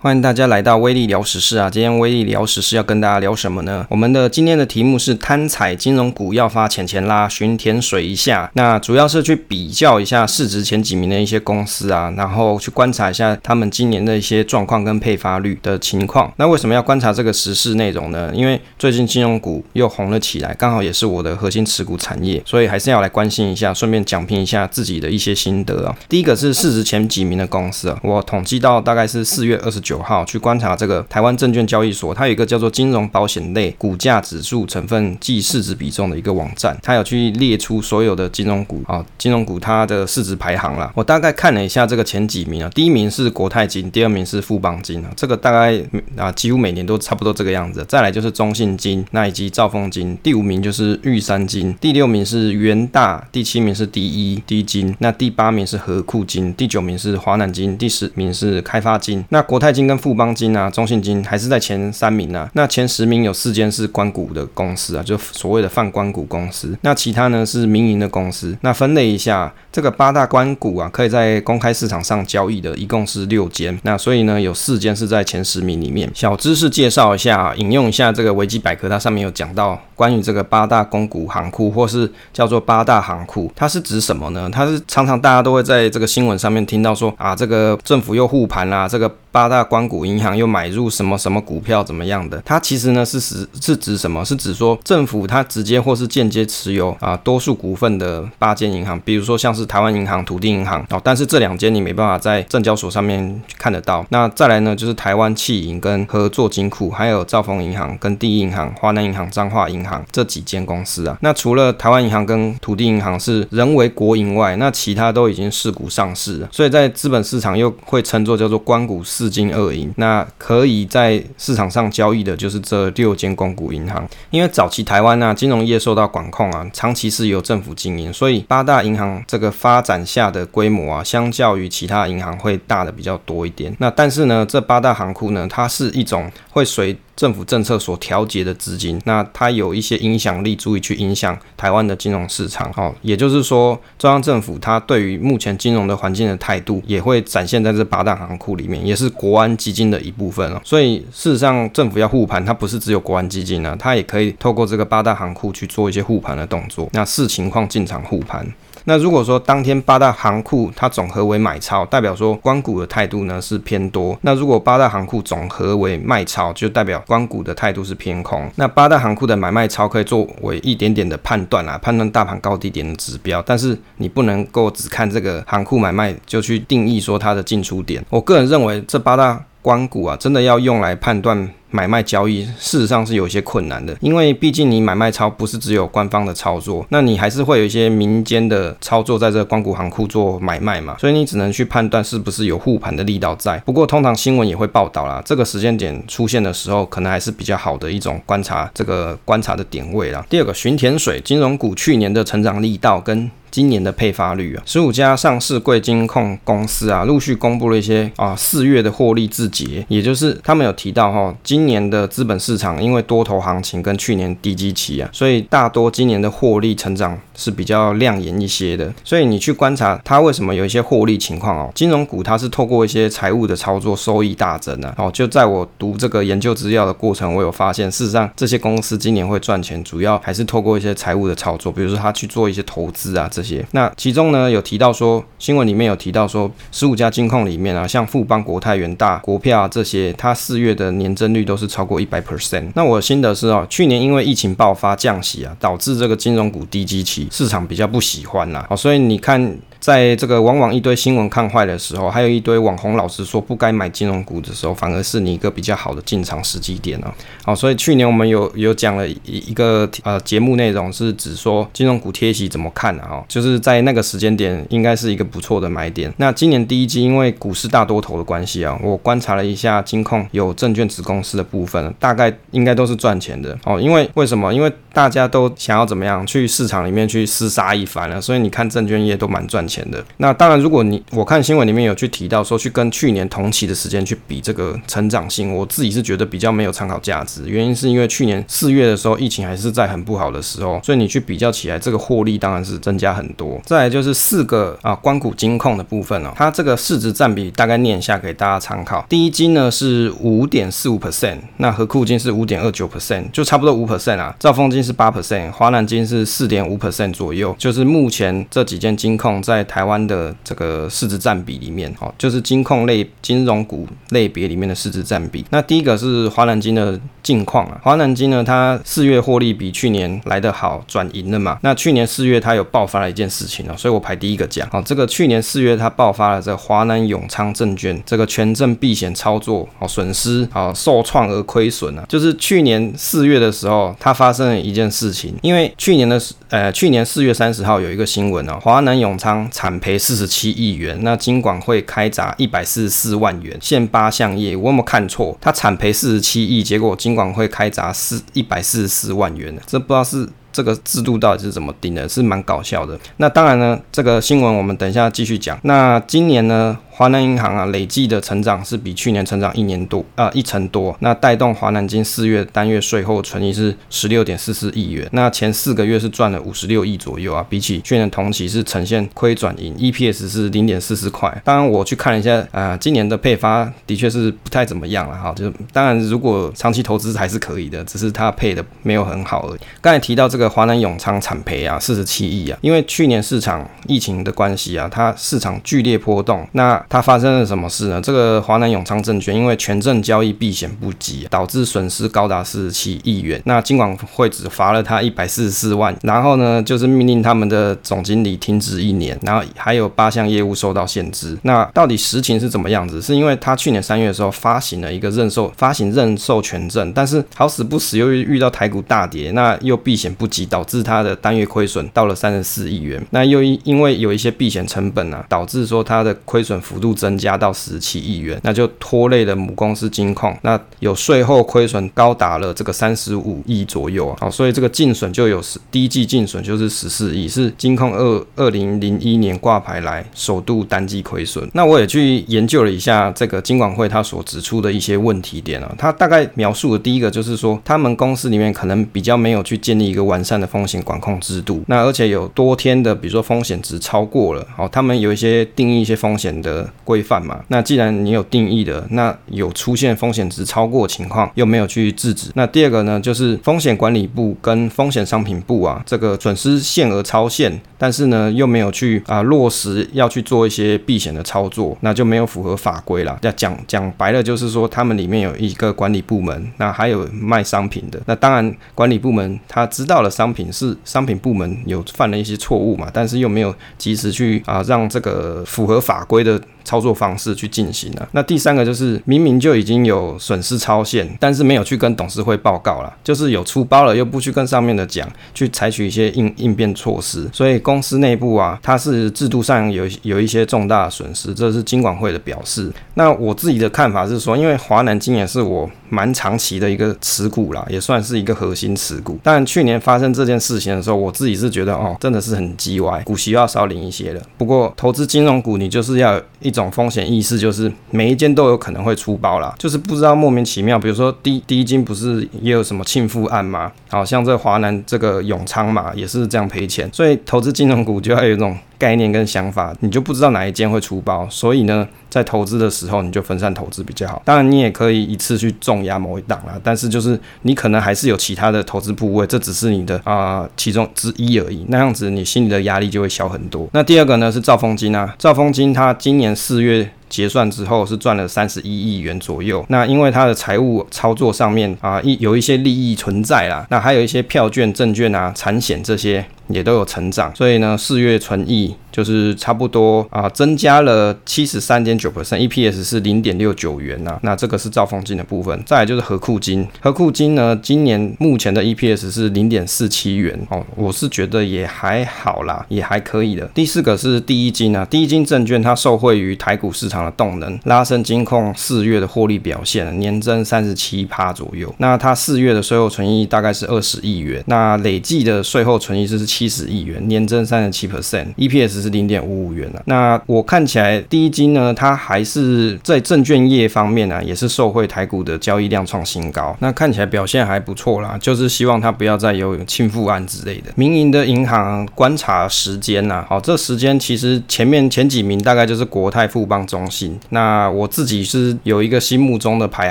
欢迎大家来到威利聊时事啊！今天威利聊时事要跟大家聊什么呢？我们的今天的题目是贪财金融股要发钱钱啦，巡田水一下。那主要是去比较一下市值前几名的一些公司啊，然后去观察一下他们今年的一些状况跟配发率的情况。那为什么要观察这个时事内容呢？因为最近金融股又红了起来，刚好也是我的核心持股产业，所以还是要来关心一下，顺便讲评一下自己的一些心得啊。第一个是市值前几名的公司啊，我统计到大概是四月二十九。号去观察这个台湾证券交易所，它有一个叫做金融保险类股价指数成分计市值比重的一个网站，它有去列出所有的金融股啊，金融股它的市值排行啦。我大概看了一下这个前几名啊，第一名是国泰金，第二名是富邦金啊，这个大概啊几乎每年都差不多这个样子。再来就是中信金，那以及兆丰金，第五名就是玉山金，第六名是元大，第七名是第一滴金，那第八名是合库金，第九名是华南金，第十名是开发金，那国泰金跟富邦金啊、中信金还是在前三名啊。那前十名有四间是官股的公司啊，就所谓的泛官股公司。那其他呢是民营的公司。那分类一下，这个八大官股啊，可以在公开市场上交易的，一共是六间。那所以呢，有四间是在前十名里面。小知识介绍一下，引用一下这个维基百科，它上面有讲到关于这个八大公股行库，或是叫做八大行库，它是指什么呢？它是常常大家都会在这个新闻上面听到说啊，这个政府又护盘啦，这个。八大关谷银行又买入什么什么股票怎么样的？它其实呢是指是指什么？是指说政府它直接或是间接持有啊多数股份的八间银行，比如说像是台湾银行、土地银行哦，但是这两间你没办法在证交所上面看得到。那再来呢就是台湾企银跟合作金库，还有兆丰银行跟第一银行、华南银行、彰化银行这几间公司啊。那除了台湾银行跟土地银行是人为国营外，那其他都已经释股上市了，所以在资本市场又会称作叫做官股四。四金二银，那可以在市场上交易的就是这六间公股银行。因为早期台湾啊，金融业受到管控啊，长期是由政府经营，所以八大银行这个发展下的规模啊，相较于其他银行会大的比较多一点。那但是呢，这八大行库呢，它是一种会随政府政策所调节的资金，那它有一些影响力，足以去影响台湾的金融市场。哦，也就是说，中央政府它对于目前金融的环境的态度，也会展现在这八大行库里面，也是国安基金的一部分哦。所以事实上，政府要护盘，它不是只有国安基金呢，它也可以透过这个八大行库去做一些护盘的动作。那视情况进场护盘。那如果说当天八大行库它总和为买超，代表说关股的态度呢是偏多。那如果八大行库总和为卖超，就代表光谷的态度是偏空。那八大行库的买卖超可以作为一点点的判断啊，判断大盘高低点的指标。但是你不能够只看这个行库买卖就去定义说它的进出点。我个人认为这八大光谷啊，真的要用来判断。买卖交易事实上是有一些困难的，因为毕竟你买卖超不是只有官方的操作，那你还是会有一些民间的操作在这个官股行库做买卖嘛，所以你只能去判断是不是有护盘的力道在。不过通常新闻也会报道啦，这个时间点出现的时候，可能还是比较好的一种观察这个观察的点位啦。第二个，巡田水金融股去年的成长力道跟。今年的配发率啊，十五家上市贵金控公司啊，陆续公布了一些啊四月的获利字节，也就是他们有提到哈，今今年的资本市场因为多头行情跟去年低基期啊，所以大多今年的获利成长是比较亮眼一些的。所以你去观察它为什么有一些获利情况哦，金融股它是透过一些财务的操作收益大增啊。哦，就在我读这个研究资料的过程，我有发现，事实上这些公司今年会赚钱，主要还是透过一些财务的操作，比如说他去做一些投资啊。这些，那其中呢有提到说，新闻里面有提到说，十五家金控里面啊，像富邦、国泰、元大、国票啊这些，它四月的年增率都是超过一百 percent。那我的心得是哦，去年因为疫情爆发降息啊，导致这个金融股低基期，市场比较不喜欢啦。好，所以你看。在这个往往一堆新闻看坏的时候，还有一堆网红老师说不该买金融股的时候，反而是你一个比较好的进场时机点哦。好，所以去年我们有有讲了一一个呃节目内容是指说金融股贴息怎么看啊？就是在那个时间点应该是一个不错的买点。那今年第一季因为股市大多头的关系啊，我观察了一下金控有证券子公司的部分，大概应该都是赚钱的哦。因为为什么？因为大家都想要怎么样去市场里面去厮杀一番了，所以你看证券业都蛮赚钱。钱的。那当然，如果你我看新闻里面有去提到说去跟去年同期的时间去比这个成长性，我自己是觉得比较没有参考价值。原因是因为去年四月的时候疫情还是在很不好的时候，所以你去比较起来，这个获利当然是增加很多。再来就是四个啊，关股金控的部分哦，它这个市值占比大概念一下给大家参考。第一金呢是五点四五 percent，那和库金是五点二九 percent，就差不多五 percent 啊。兆丰金是八 percent，华南金是四点五 percent 左右，就是目前这几间金控在在台湾的这个市值占比里面，哦，就是金控类金融股类别里面的市值占比。那第一个是华南金的近况啊，华南金呢，它四月获利比去年来得好，转盈了嘛。那去年四月它有爆发了一件事情哦，所以我排第一个讲。哦，这个去年四月它爆发了这华南永昌证券这个权证避险操作，哦损失，好受创而亏损啊，就是去年四月的时候，它发生了一件事情，因为去年的呃去年四月三十号有一个新闻哦，华南永昌产赔四十七亿元，那金管会开闸一百四十四万元，限八项业，我有没有看错？它产赔四十七亿，结果金管会开闸四一百四十四万元，这不知道是。这个制度到底是怎么定的？是蛮搞笑的。那当然呢，这个新闻我们等一下继续讲。那今年呢，华南银行啊，累计的成长是比去年成长一年多啊、一成多。那带动华南金四月单月税后纯益是十六点四四亿元。那前四个月是赚了五十六亿左右啊，比起去年同期是呈现亏转盈，EPS 是零点四四块。当然我去看了一下啊、今年的配发的确是不太怎么样了哈。就当然如果长期投资还是可以的，只是它配的没有很好而已。刚才提到这个。华南永昌惨赔啊，四十七亿啊，因为去年市场疫情的关系啊，它市场剧烈波动，那它发生了什么事呢？这个华南永昌证券因为权证交易避险不及，导致损失高达四十七亿元，那金管会只罚了他一百四十四万，然后呢，就是命令他们的总经理停职一年，然后还有八项业务受到限制。那到底实情是怎么样子？是因为他去年三月的时候发行了一个认售发行认售权证，但是好死不死又遇到台股大跌，那又避险不及。导致他的单月亏损到了三十四亿元，那又因为有一些避险成本啊，导致说他的亏损幅度增加到十七亿元，那就拖累了母公司金控，那有税后亏损高达了这个三十五亿左右啊，好，所以这个净损就有十第一季净损就是十四亿，是金控二二零零一年挂牌来首度单季亏损。那我也去研究了一下这个金管会他所指出的一些问题点啊，他大概描述的第一个就是说，他们公司里面可能比较没有去建立一个完善的风险管控制度，那而且有多天的，比如说风险值超过了，好，他们有一些定义一些风险的规范嘛。那既然你有定义的，那有出现风险值超过情况，又没有去制止。那第二个呢，就是风险管理部跟风险商品部啊，这个损失限额超限，但是呢又没有去啊落实要去做一些避险的操作，那就没有符合法规啦。要讲讲白了，就是说他们里面有一个管理部门，那还有卖商品的，那当然管理部门他知道了商。品是商品部门有犯了一些错误嘛，但是又没有及时去啊让这个符合法规的操作方式去进行了。那第三个就是明明就已经有损失超限，但是没有去跟董事会报告了，就是有出包了又不去跟上面的讲，去采取一些应应变措施。所以公司内部啊，它是制度上有有一些重大损失，这是金管会的表示。那我自己的看法是说，因为华南金也是我蛮长期的一个持股啦，也算是一个核心持股。但去年发生这件事情的时候，我自己是觉得哦，真的是很鸡歪，股息要少领一些了。不过投资金融股，你就是要一种种风险意识，就是每一间都有可能会出包啦，就是不知道莫名其妙。比如说第第一金不是也有什么庆富案吗？好像这华南这个永昌嘛，也是这样赔钱。所以投资金融股就要有一种。概念跟想法，你就不知道哪一间会出包，所以呢，在投资的时候你就分散投资比较好。当然，你也可以一次去重压某一档啦，但是就是你可能还是有其他的投资部位，这只是你的啊、其中之一而已。那样子你心里的压力就会小很多。那第二个呢是兆丰金啊，兆丰金它今年四月结算之后是赚了三十一亿元左右。那因为它的财务操作上面啊一有一些利益存在啦，那还有一些票券、证券啊、产险这些。也都有成长，所以呢，四月存益就是差不多啊，增加了七十三点九 percent，EPS 是零点六九元呐、啊。那这个是兆丰金的部分，再来就是合库金，合库金呢，今年目前的 EPS 是零点四七元哦，我是觉得也还好啦，也还可以的。第四个是第一金啊，第一金证券它受惠于台股市场的动能，拉升金控四月的获利表现，年增三十七趴左右。那它四月的税后存益大概是二十亿元，那累计的税后存益就是七十亿元，年增三十七 percent，EPS 是零点五五元了。那我看起来第一金呢，它还是在证券业方面呢、也是受惠台股的交易量创新高。那看起来表现还不错啦，就是希望它不要再有倾覆案之类的。民营的银行观察时间呐、啊，好，这时间其实前面前几名大概就是国泰、富邦、中信。那我自己是有一个心目中的排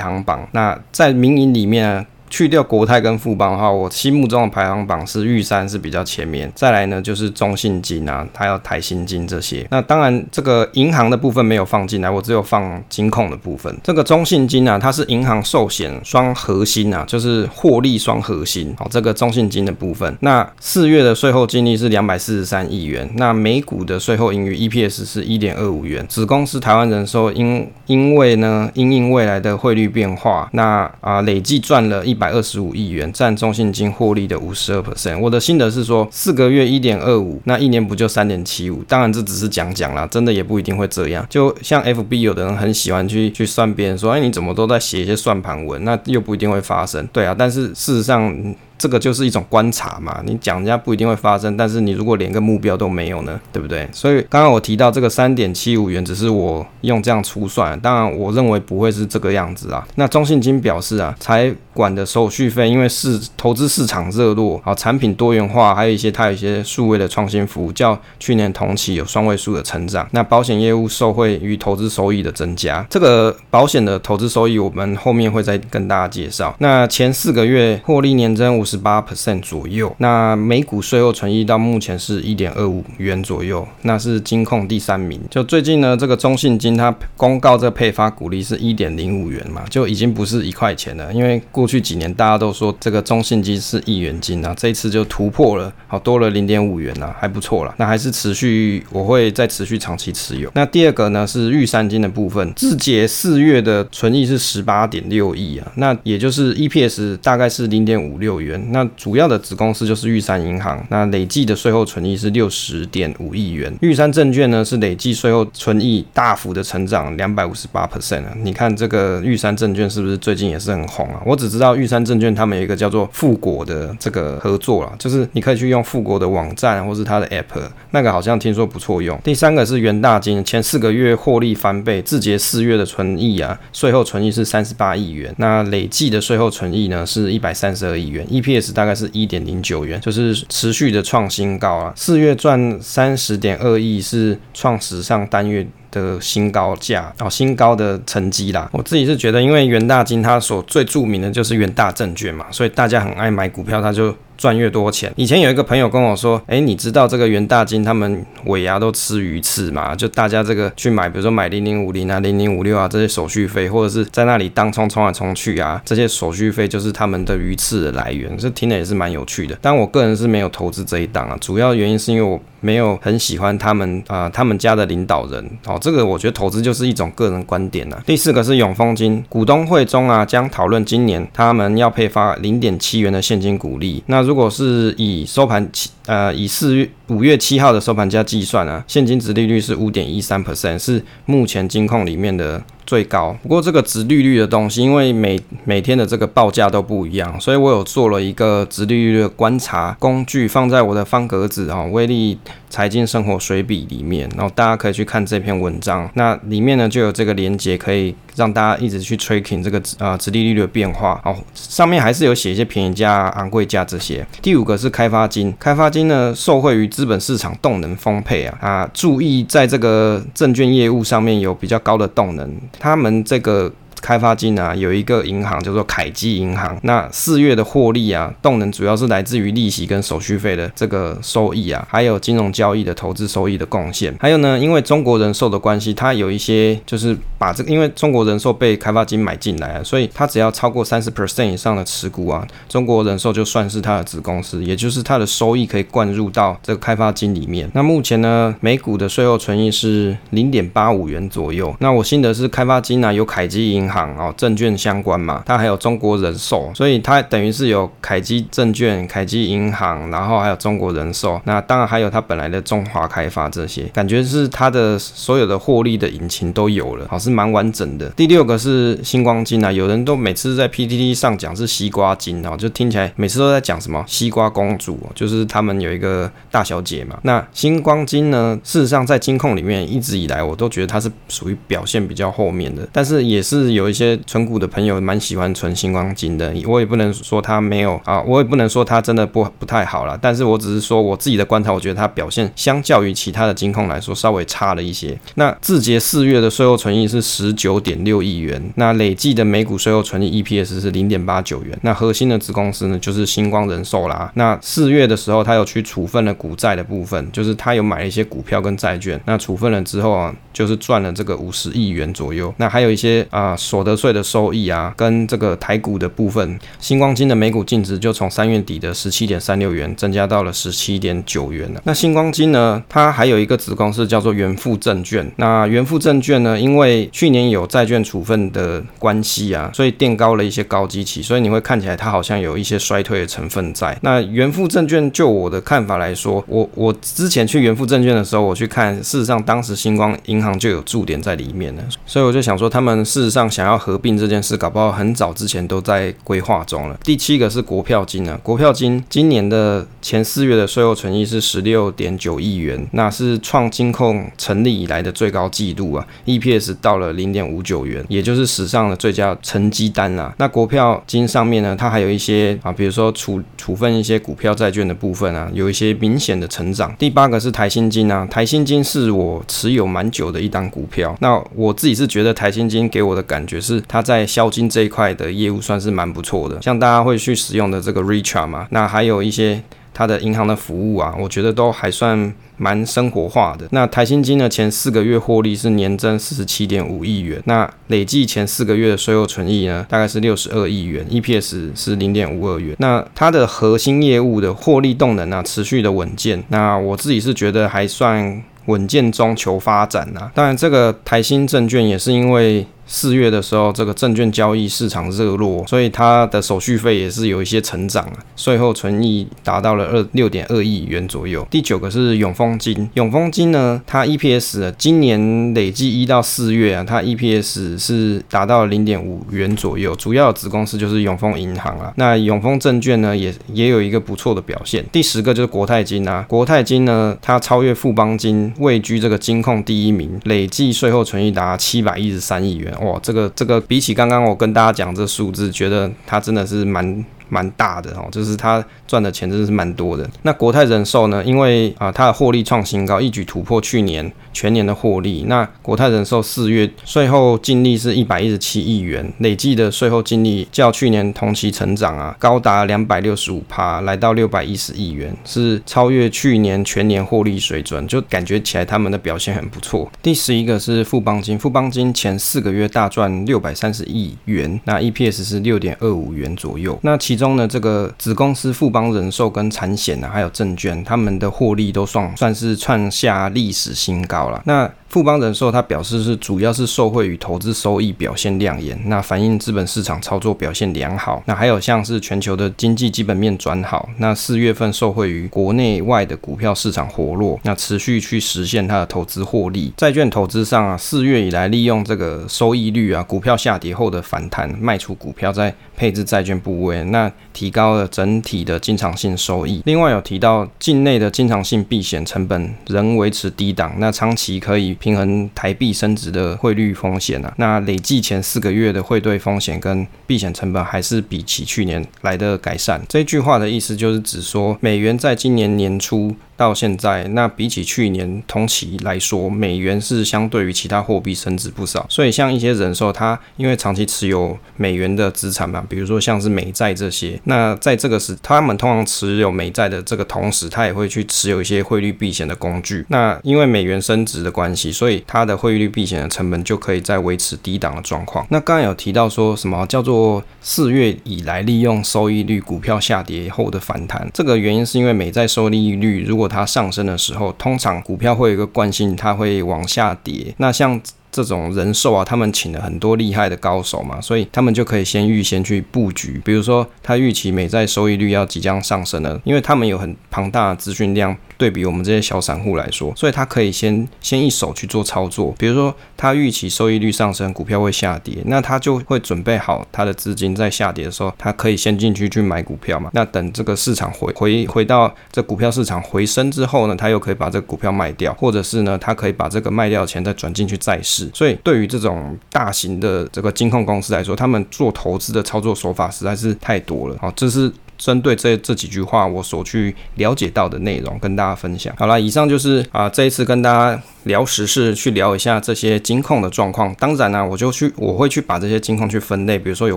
行榜。那在民营里面、去掉国泰跟富邦的话，我心目中的排行榜是玉山是比较前面，再来呢就是中信金啊，还有台新金这些。那当然这个银行的部分没有放进来，我只有放金控的部分。这个中信金啊，它是银行寿险双核心啊，就是获利双核心。好，这个中信金的部分，那四月的税后净利是两百四十三亿元，那每股的税后盈余 EPS 是一点二五元。子公司台湾人寿因因为呢因应未来的汇率变化，那啊累计赚了一。百二十五亿元，占中信金获利的五十二 percent。我的心得是说，四个月一点二五，那一年不就三点七五？当然这只是讲讲啦，真的也不一定会这样。就像 FB 有的人很喜欢去去算别人说，哎，你怎么都在写一些算盘文？那又不一定会发生。对啊，但是事实上。这个就是一种观察嘛，你讲人家不一定会发生，但是你如果连个目标都没有呢，对不对？所以刚刚我提到这个三点七五元，只是我用这样粗算，当然我认为不会是这个样子啊。那中信金表示啊，财管的手续费因为市投资市场热络，好产品多元化，还有一些它有一些数位的创新服务，较去年同期有双位数的成长。那保险业务受惠于投资收益的增加，这个保险的投资收益我们后面会再跟大家介绍。那前四个月获利年增五。十八 percent 左右，那每股税后存益到目前是一点二五元左右，那是金控第三名。就最近呢，这个中信金它公告这配发股利是一点零五元嘛，就已经不是一块钱了。因为过去几年大家都说这个中信金是一元金啊，这一次就突破了，好多了零点五元啊，还不错了。那还是持续，我会再持续长期持有。那第二个呢是玉山金的部分，自结四月的存益是十八点六亿啊，那也就是 EPS 大概是零点五六元。那主要的子公司就是玉山银行，那累计的税后存益是六十点五亿元。玉山证券呢是累计税后存益大幅的成长两百五十八 percent 啊！你看这个玉山证券是不是最近也是很红啊？我只知道玉山证券他们有一个叫做富国的这个合作啦，就是你可以去用富国的网站或是它的 app，那个好像听说不错用。第三个是元大金，前四个月获利翻倍，字节四月的存益啊，税后存益是三十八亿元，那累计的税后存益呢是一百三十二亿元。PS 大概是一点零九元，就是持续的创新高啊！四月赚三十点二亿，是创史上单月的新高价哦，新高的成绩啦。我自己是觉得，因为元大金它所最著名的就是元大证券嘛，所以大家很爱买股票，它就。赚越多钱。以前有一个朋友跟我说，哎，你知道这个元大金他们尾牙都吃鱼翅吗？就大家这个去买，比如说买零零五零啊、零零五六啊这些手续费，或者是在那里当冲冲来冲去啊，这些手续费就是他们的鱼翅的来源。这听了也是蛮有趣的。但我个人是没有投资这一档啊，主要原因是因为我没有很喜欢他们啊、他们家的领导人。哦，这个我觉得投资就是一种个人观点啊。第四个是永丰金，股东会中啊将讨论今年他们要配发零点七元的现金股利。那如果是以收盘七呃以四月五月七号的收盘价计算啊，现金殖利率是五点一三 percent，是目前金控里面的最高。不过这个殖利率的东西，因为每每天的这个报价都不一样，所以我有做了一个殖利率的观察工具，放在我的方格子啊，威力财经生活水笔里面，然后大家可以去看这篇文章。那里面呢就有这个连接可以。让大家一直去 tracking 这个呃殖利率的变化，哦，上面还是有写一些便宜价、昂贵价这些。第五个是开发金，开发金呢受惠于资本市场动能丰沛啊啊，注意在这个证券业务上面有比较高的动能，他们这个。开发金啊，有一个银行叫做凯基银行。那四月的获利啊，动能主要是来自于利息跟手续费的这个收益啊，还有金融交易的投资收益的贡献。还有呢，因为中国人寿的关系，它有一些就是把这个，因为中国人寿被开发金买进来啊，所以它只要超过三十 percent 以上的持股啊，中国人寿就算是它的子公司，也就是它的收益可以灌入到这个开发金里面。那目前呢，每股的税后存益是零点八五元左右。那我心得是开发金啊，有凯基银。行哦，证券相关嘛，它还有中国人寿，所以它等于是有凯基证券、凯基银行，然后还有中国人寿，那当然还有它本来的中华开发这些，感觉是它的所有的获利的引擎都有了，好，是蛮完整的。第六个是星光金啊，有人都每次在 PTT 上讲是西瓜金哦，就听起来每次都在讲什么西瓜公主，就是他们有一个大小姐嘛。那星光金呢，事实上在金控里面一直以来我都觉得它是属于表现比较后面的，但是也是有有一些存股的朋友蛮喜欢存新光金的，我也不能说它没有啊，我也不能说它真的不不太好了，但是我只是说我自己的观察，我觉得它表现相较于其他的金控来说稍微差了一些。那字节四月的税后存益是十九点六亿元，那累计的每股税后存益 EPS 是零点八九元。那核心的子公司呢，就是星光人寿啦。那四月的时候，他有去处分了股债的部分，就是他有买了一些股票跟债券，那处分了之后啊，就是赚了这个五十亿元左右。那还有一些啊所得税的收益啊，跟这个台股的部分，星光金的每股净值就从三月底的十七点三六元增加到了十七点九元了。那星光金呢，它还有一个子公司叫做元富证券。那元富证券呢，因为去年有债券处分的关系啊，所以垫高了一些高基期，所以你会看起来它好像有一些衰退的成分在。那元富证券就我的看法来说，我我之前去元富证券的时候，我去看，事实上当时星光银行就有驻点在里面了，所以我就想说，他们事实上想要合并这件事，搞不好很早之前都在规划中了。第七个是国票金啊，国票金今年的前四月的税后存益是十六点九亿元，那是创金控成立以来的最高纪录啊，EPS 到了零点五九元，也就是史上的最佳成绩单啊。那国票金上面呢，它还有一些啊，比如说处处分一些股票债券的部分啊，有一些明显的成长。第八个是台新金啊，台新金是我持有蛮久的一档股票。那我自己是觉得台新金给我的感觉是它在销金这一块的业务算是蛮不错的，像大家会去使用的这个 Richart 嘛，那还有一些它的银行的服务啊，我觉得都还算。蛮生活化的。那台新金呢，前四个月获利是年增四十七点五亿元，那累计前四个月的税后存益呢，大概是六十二亿元，EPS 是零点五二元。那它的核心业务的获利动能啊，持续的稳健。那我自己是觉得还算稳健中求发展啊。当然，这个台新证券也是因为。四月的时候，这个证券交易市场热络，所以它的手续费也是有一些成长啊。税后存益达到了二六点二亿元左右。第九个是永丰金，永丰金呢，它 EPS 今年累计一到四月啊，它 EPS 是达到零点五元左右。主要子公司就是永丰银行啊。那永丰证券呢，也也有一个不错的表现。第十个就是国泰金啊，国泰金呢，它超越富邦金，位居这个金控第一名，累计税后存益达七百一十三亿元。哇，这个这个比起刚刚我跟大家讲这数字，觉得它真的是蛮蛮大的哦，就是它赚的钱真的是蛮多的。那国泰人寿呢？因为啊，它的获利创新高，一举突破去年全年的获利。那国泰人寿四月税后净利是一百一十七亿元，累计的税后净利较去年同期成长啊，高达两百六十五趴，来到六百一十亿元，是超越去年全年获利水准，就感觉起来他们的表现很不错。第十一个是富邦金，富邦金前四个月大赚六百三十亿元，那 EPS 是六点二五元左右。那其中呢，这个子公司富邦人寿跟产险啊，还有证券，他们的获利都算算是创下历史新高了。那富邦人寿它表示是主要是受惠于投资收益表现亮眼，那反映资本市场操作表现良好。那还有像是全球的经济基本面转好，那四月份受惠于国内外的股票市场活络，那持续去实现它的投资获利。债券投资上啊，四月以来利用这个收益率啊，股票下跌后的反弹，卖出股票再配置债券部位，那提高了整体的经常性收益。另外有提到境内的经常性避险成本仍维持低档，那长期可以。平衡台币升值的汇率风险啊，那累计前四个月的汇兑风险跟避险成本还是比起去年来的改善。这句话的意思就是指说，美元在今年年初。到现在，那比起去年同期来说，美元是相对于其他货币升值不少。所以像一些人寿，它因为长期持有美元的资产嘛，比如说像是美债这些那在这个时，他们通常持有美债的这个同时，他也会去持有一些汇率避险的工具。那因为美元升值的关系，所以它的汇率避险的成本就可以在维持低档的状况。那刚刚有提到说什么叫做四月以来利用收益率股票下跌后的反弹，这个原因是因为美债收益率如果它上升的时候，通常股票会有一个惯性，它会往下跌。那像这种人寿啊，他们请了很多厉害的高手嘛，所以他们就可以先预先去布局。比如说，他预期美债收益率要即将上升了，因为他们有很庞大的资讯量，对比我们这些小散户来说，所以他可以先先一手去做操作。比如说，他预期收益率上升，股票会下跌，那他就会准备好他的资金在下跌的时候，他可以先进去去买股票嘛。那等这个市场回回回到这股票市场回升之后呢，他又可以把这个股票卖掉，或者是呢，他可以把这个卖掉的钱再转进去债市。所以对于这种大型的这个金控公司来说，他们做投资的操作手法实在是太多了。好，这是。针对这这几句话，我所去了解到的内容，跟大家分享。好了，以上就是啊，这一次跟大家聊时事，去聊一下这些金控的状况。当然呢、我就去，我会去把这些金控去分类，比如说有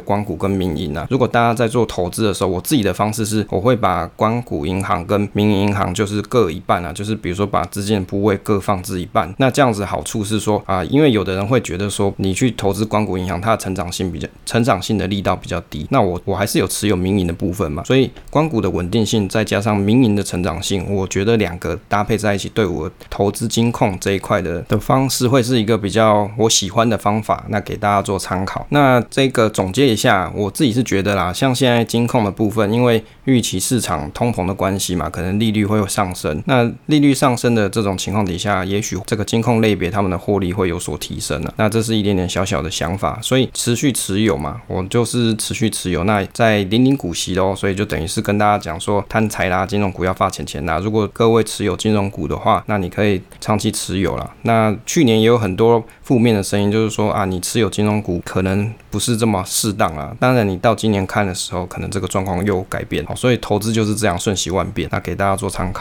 官股跟民营啊。如果大家在做投资的时候，我自己的方式是，我会把光谷银行跟民营银行就是各一半啊，就是比如说把资金的部位各放置一半。那这样子好处是说啊，因为有的人会觉得说，你去投资光谷银行，它的成长性比较，成长性的力道比较低。那我我还是有持有民营的部分嘛。所以，光股的稳定性再加上民营的成长性，我觉得两个搭配在一起，对我投资金控这一块的的方式会是一个比较我喜欢的方法。那给大家做参考。那这个总结一下，我自己是觉得啦，像现在金控的部分，因为预期市场通膨的关系嘛，可能利率会有上升。那利率上升的这种情况底下，也许这个金控类别他们的获利会有所提升了。那这是一点点小小的想法，所以持续持有嘛，我就是持续持有。那在零零股息哦，所以就等于是。跟大家讲说，贪财啦，金融股要发钱钱啦。如果各位持有金融股的话，那你可以长期持有啦。那去年也有很多负面的声音，就是说啊，你持有金融股可能不是这么适当啊。当然，你到今年看的时候，可能这个状况又改变。所以投资就是这样瞬息万变。那给大家做参考。